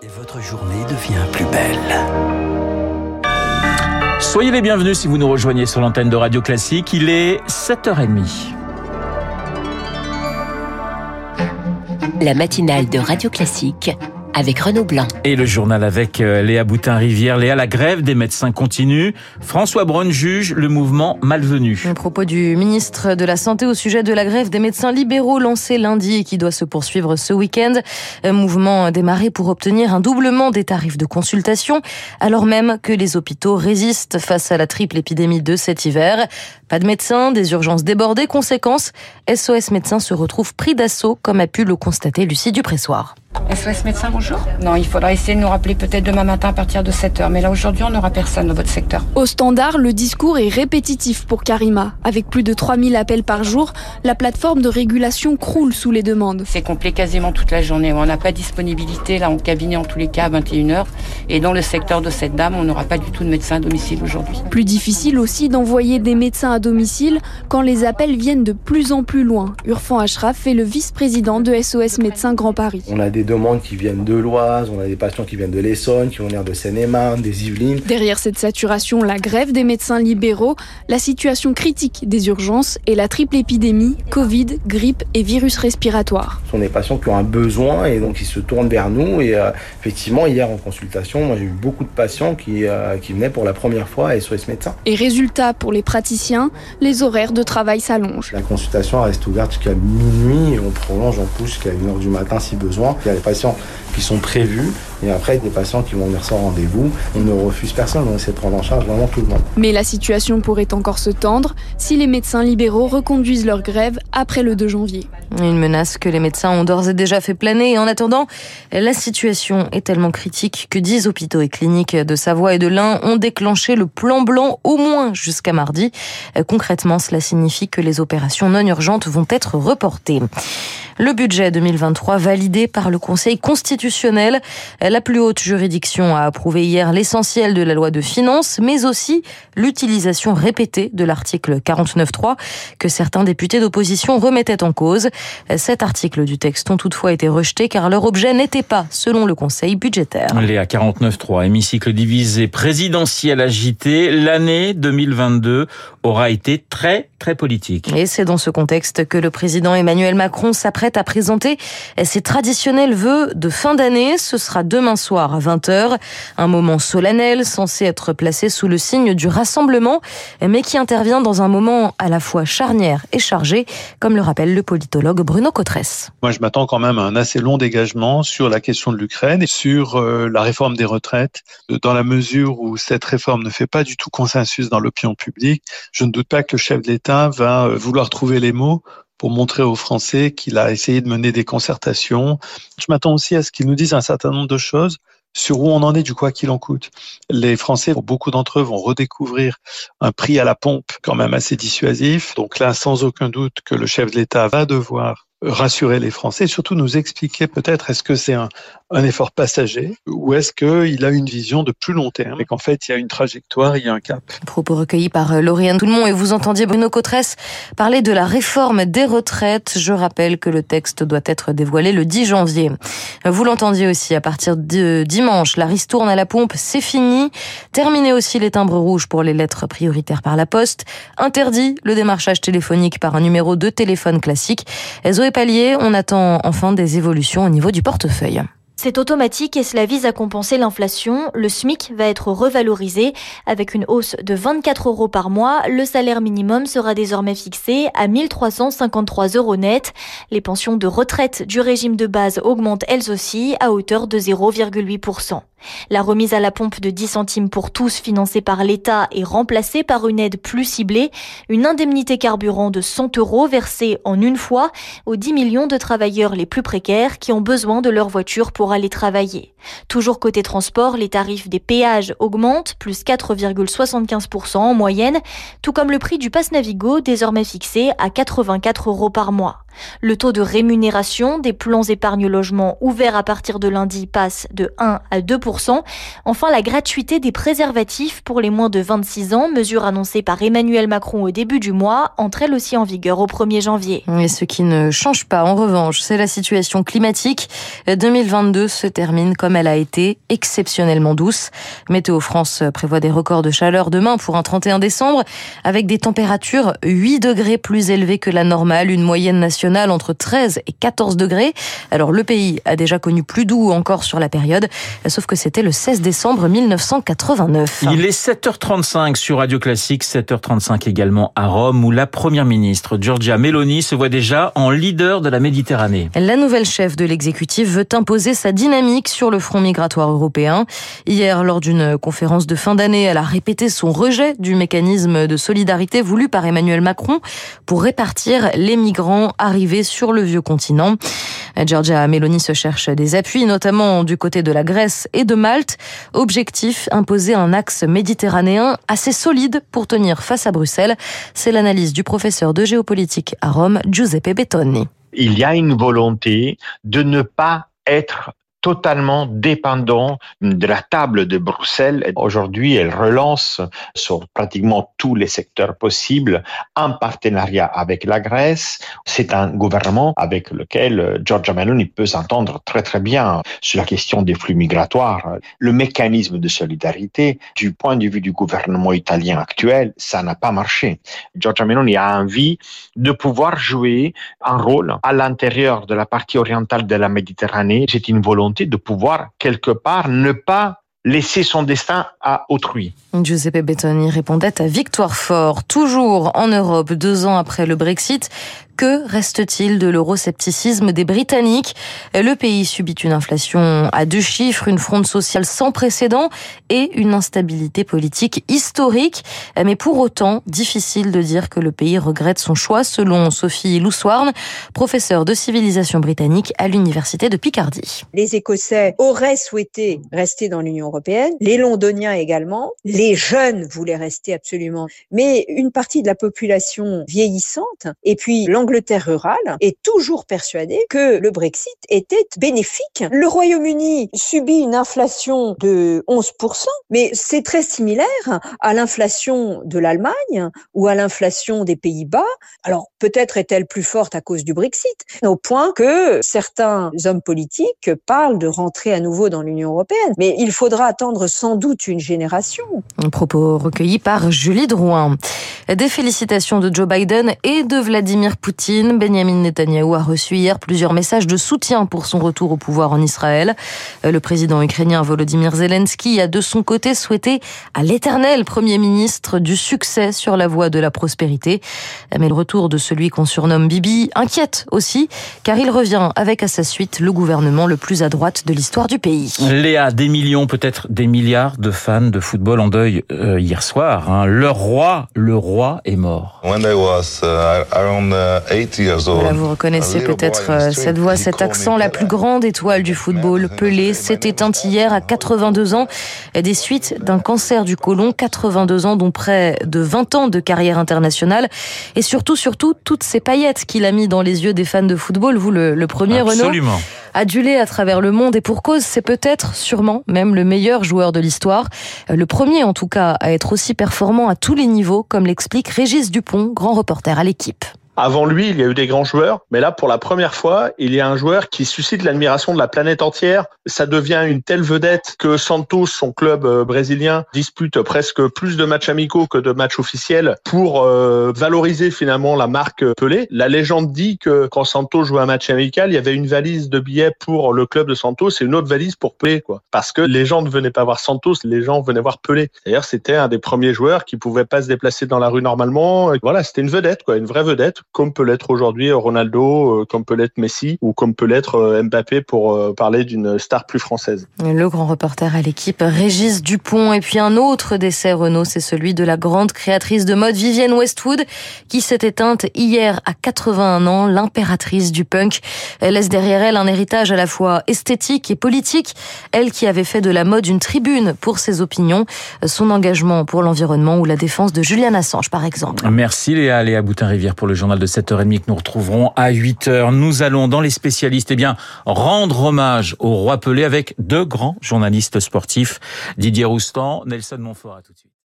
Et votre journée devient plus belle. Soyez les bienvenus si vous nous rejoignez sur l'antenne de Radio Classique. Il est 7h30. La matinale de Radio Classique avec Renaud Blanc. Et le journal avec euh, Léa Boutin-Rivière. Léa, la grève des médecins continue. François Braun juge le mouvement malvenu. Un propos du ministre de la Santé au sujet de la grève des médecins libéraux lancée lundi et qui doit se poursuivre ce week-end. Un mouvement démarré pour obtenir un doublement des tarifs de consultation, alors même que les hôpitaux résistent face à la triple épidémie de cet hiver. Pas de médecins, des urgences débordées. Conséquence, SOS Médecins se retrouve pris d'assaut, comme a pu le constater Lucie Dupressoir. SOS médecin, bonjour. Non, il faudra essayer de nous rappeler peut-être demain matin à partir de 7h. Mais là, aujourd'hui, on n'aura personne dans votre secteur. Au standard, le discours est répétitif pour Karima. Avec plus de 3000 appels par jour, la plateforme de régulation croule sous les demandes. C'est complet quasiment toute la journée. On n'a pas de disponibilité, là, en cabinet, en tous les cas, à 21h. Et dans le secteur de cette dame, on n'aura pas du tout de médecin à domicile aujourd'hui. Plus difficile aussi d'envoyer des médecins à domicile quand les appels viennent de plus en plus loin. Urfan Ashraf est le vice-président de SOS Médecins Grand Paris. On a des demandes qui viennent de l'Oise, on a des patients qui viennent de l'Essonne, qui ont l'air de Seine-et-Marne, des Yvelines. Derrière cette saturation, la grève des médecins libéraux, la situation critique des urgences et la triple épidémie, Covid, grippe et virus respiratoire. Ce sont des patients qui ont un besoin et donc ils se tournent vers nous. Et euh, effectivement, hier en consultation, moi j'ai eu beaucoup de patients qui, euh, qui venaient pour la première fois à SOS Médecins. Et résultat, pour les praticiens, les horaires de travail s'allongent. La consultation reste ouverte jusqu'à minuit et on prolonge en plus jusqu'à 1h du matin si besoin. Il y a des patients qui sont prévus et après des patients qui vont venir sans rendez-vous. On ne refuse personne, on essaie de prendre en charge vraiment tout le monde. Mais la situation pourrait encore se tendre si les médecins libéraux reconduisent leur grève après le 2 janvier. Une menace que les médecins ont d'ores et déjà fait planer. Et en attendant, la situation est tellement critique que 10 hôpitaux et cliniques de Savoie et de l'Ain ont déclenché le plan blanc au moins jusqu'à mardi. Concrètement, cela signifie que les opérations non urgentes vont être reportées. Le budget 2023 validé par le Conseil constitutionnel. La plus haute juridiction a approuvé hier l'essentiel de la loi de finances, mais aussi l'utilisation répétée de l'article 49.3 que certains députés d'opposition remettaient en cause. Cet article du texte ont toutefois été rejetés car leur objet n'était pas, selon le Conseil budgétaire. Léa 49.3, hémicycle divisé, présidentiel agité, l'année 2022 aura été très, très politique. Et c'est dans ce contexte que le président Emmanuel Macron s'apprête à présenter ses traditionnels vœux de fin d'année. Ce sera demain soir à 20h. Un moment solennel censé être placé sous le signe du rassemblement, mais qui intervient dans un moment à la fois charnière et chargé, comme le rappelle le politologue Bruno Cotresse. Moi, je m'attends quand même à un assez long dégagement sur la question de l'Ukraine et sur la réforme des retraites, dans la mesure où cette réforme ne fait pas du tout consensus dans l'opinion publique. Je ne doute pas que le chef de l'État va vouloir trouver les mots pour montrer aux Français qu'il a essayé de mener des concertations. Je m'attends aussi à ce qu'il nous dise un certain nombre de choses sur où on en est du quoi qu'il en coûte. Les Français, beaucoup d'entre eux vont redécouvrir un prix à la pompe quand même assez dissuasif. Donc là, sans aucun doute que le chef de l'État va devoir rassurer les Français, surtout nous expliquer peut-être est-ce que c'est un, un, effort passager ou est-ce qu'il a une vision de plus long terme et qu'en fait il y a une trajectoire, il y a un cap. Propos recueillis par Lauriane Toulmont et vous entendiez Bruno Cotresse parler de la réforme des retraites. Je rappelle que le texte doit être dévoilé le 10 janvier. Vous l'entendiez aussi à partir de dimanche, la ristourne à la pompe, c'est fini. Terminé aussi les timbres rouges pour les lettres prioritaires par la poste. Interdit le démarchage téléphonique par un numéro de téléphone classique. On attend enfin des évolutions au niveau du portefeuille. C'est automatique et cela vise à compenser l'inflation. Le SMIC va être revalorisé avec une hausse de 24 euros par mois. Le salaire minimum sera désormais fixé à 1353 euros net. Les pensions de retraite du régime de base augmentent elles aussi à hauteur de 0,8%. La remise à la pompe de 10 centimes pour tous financée par l'État est remplacée par une aide plus ciblée, une indemnité carburant de 100 euros versée en une fois aux 10 millions de travailleurs les plus précaires qui ont besoin de leur voiture pour aller travailler. Toujours côté transport, les tarifs des péages augmentent, plus 4,75% en moyenne, tout comme le prix du pass Navigo désormais fixé à 84 euros par mois. Le taux de rémunération des plans épargne-logement ouverts à partir de lundi passe de 1 à 2% Enfin, la gratuité des préservatifs pour les moins de 26 ans, mesure annoncée par Emmanuel Macron au début du mois, entre elle aussi en vigueur au 1er janvier. Et ce qui ne change pas, en revanche, c'est la situation climatique. 2022 se termine comme elle a été, exceptionnellement douce. Météo France prévoit des records de chaleur demain pour un 31 décembre, avec des températures 8 degrés plus élevées que la normale, une moyenne nationale entre 13 et 14 degrés. Alors le pays a déjà connu plus doux encore sur la période, sauf que c'était le 16 décembre 1989. Il est 7h35 sur Radio Classique, 7h35 également à Rome, où la première ministre Giorgia Meloni se voit déjà en leader de la Méditerranée. La nouvelle chef de l'exécutif veut imposer sa dynamique sur le front migratoire européen. Hier, lors d'une conférence de fin d'année, elle a répété son rejet du mécanisme de solidarité voulu par Emmanuel Macron pour répartir les migrants arrivés sur le vieux continent. Giorgia Meloni se cherche des appuis, notamment du côté de la Grèce et de Malte. Objectif, imposer un axe méditerranéen assez solide pour tenir face à Bruxelles. C'est l'analyse du professeur de géopolitique à Rome, Giuseppe Bettoni. Il y a une volonté de ne pas être totalement dépendant de la table de Bruxelles. Aujourd'hui, elle relance sur pratiquement tous les secteurs possibles un partenariat avec la Grèce. C'est un gouvernement avec lequel Giorgia Meloni peut s'entendre très très bien sur la question des flux migratoires. Le mécanisme de solidarité, du point de vue du gouvernement italien actuel, ça n'a pas marché. Giorgia Meloni a envie de pouvoir jouer un rôle à l'intérieur de la partie orientale de la Méditerranée. C'est une volonté de pouvoir quelque part ne pas laisser son destin à autrui. Giuseppe Bettoni répondait à Victoire Fort. Toujours en Europe, deux ans après le Brexit, que reste-t-il de l'euroscepticisme des Britanniques? Le pays subit une inflation à deux chiffres, une fronde sociale sans précédent et une instabilité politique historique. Mais pour autant, difficile de dire que le pays regrette son choix, selon Sophie Louswarn, professeure de civilisation britannique à l'université de Picardie. Les Écossais auraient souhaité rester dans l'Union européenne, les Londoniens également, les jeunes voulaient rester absolument, mais une partie de la population vieillissante et puis l'Angleterre rurale est toujours persuadée que le Brexit était bénéfique. Le Royaume-Uni subit une inflation de 11%, mais c'est très similaire à l'inflation de l'Allemagne ou à l'inflation des Pays-Bas. Alors peut-être est-elle plus forte à cause du Brexit, au point que certains hommes politiques parlent de rentrer à nouveau dans l'Union européenne. Mais il faudra attendre sans doute une génération. Un propos recueilli par Julie Drouin. Des félicitations de Joe Biden et de Vladimir Poutine Benjamin Netanyahu a reçu hier plusieurs messages de soutien pour son retour au pouvoir en Israël. Euh, le président ukrainien Volodymyr Zelensky a de son côté souhaité à l'éternel Premier ministre du succès sur la voie de la prospérité. Mais le retour de celui qu'on surnomme Bibi inquiète aussi, car il revient avec à sa suite le gouvernement le plus à droite de l'histoire du pays. Léa, des millions, peut-être des milliards de fans de football en deuil euh, hier soir. Hein. Le roi, le roi est mort. When I was, uh, around, uh, voilà, vous reconnaissez peut-être euh, cette voix, cet accent, la plus grande étoile du football. Pelé s'est éteint hier à 82 ans des suites d'un cancer du côlon, 82 ans dont près de 20 ans de carrière internationale et surtout, surtout, toutes ces paillettes qu'il a mis dans les yeux des fans de football. Vous, le, le premier, Absolument. Renaud adulé à travers le monde et pour cause, c'est peut-être, sûrement, même le meilleur joueur de l'histoire. Le premier, en tout cas, à être aussi performant à tous les niveaux, comme l'explique Régis Dupont, grand reporter à l'équipe. Avant lui, il y a eu des grands joueurs, mais là, pour la première fois, il y a un joueur qui suscite l'admiration de la planète entière. Ça devient une telle vedette que Santos, son club euh, brésilien, dispute presque plus de matchs amicaux que de matchs officiels pour euh, valoriser finalement la marque Pelé. La légende dit que quand Santos jouait un match amical, il y avait une valise de billets pour le club de Santos et une autre valise pour Pelé, quoi. Parce que les gens ne venaient pas voir Santos, les gens venaient voir Pelé. D'ailleurs, c'était un des premiers joueurs qui pouvait pas se déplacer dans la rue normalement. Voilà, c'était une vedette, quoi, une vraie vedette comme peut l'être aujourd'hui Ronaldo, euh, comme peut l'être Messi ou comme peut l'être euh, Mbappé pour euh, parler d'une star plus française. Le grand reporter à l'équipe, Régis Dupont. Et puis un autre décès, Renault, c'est celui de la grande créatrice de mode Vivienne Westwood, qui s'est éteinte hier à 81 ans, l'impératrice du punk. Elle laisse derrière elle un héritage à la fois esthétique et politique. Elle qui avait fait de la mode une tribune pour ses opinions, son engagement pour l'environnement ou la défense de Julian Assange, par exemple. Merci Léa, Léa Boutin-Rivière pour le journal journal de 7h30 que nous retrouverons à 8h. Nous allons dans les spécialistes, eh bien, rendre hommage au roi Pelé avec deux grands journalistes sportifs, Didier Roustan, Nelson Montfort. À tout de suite.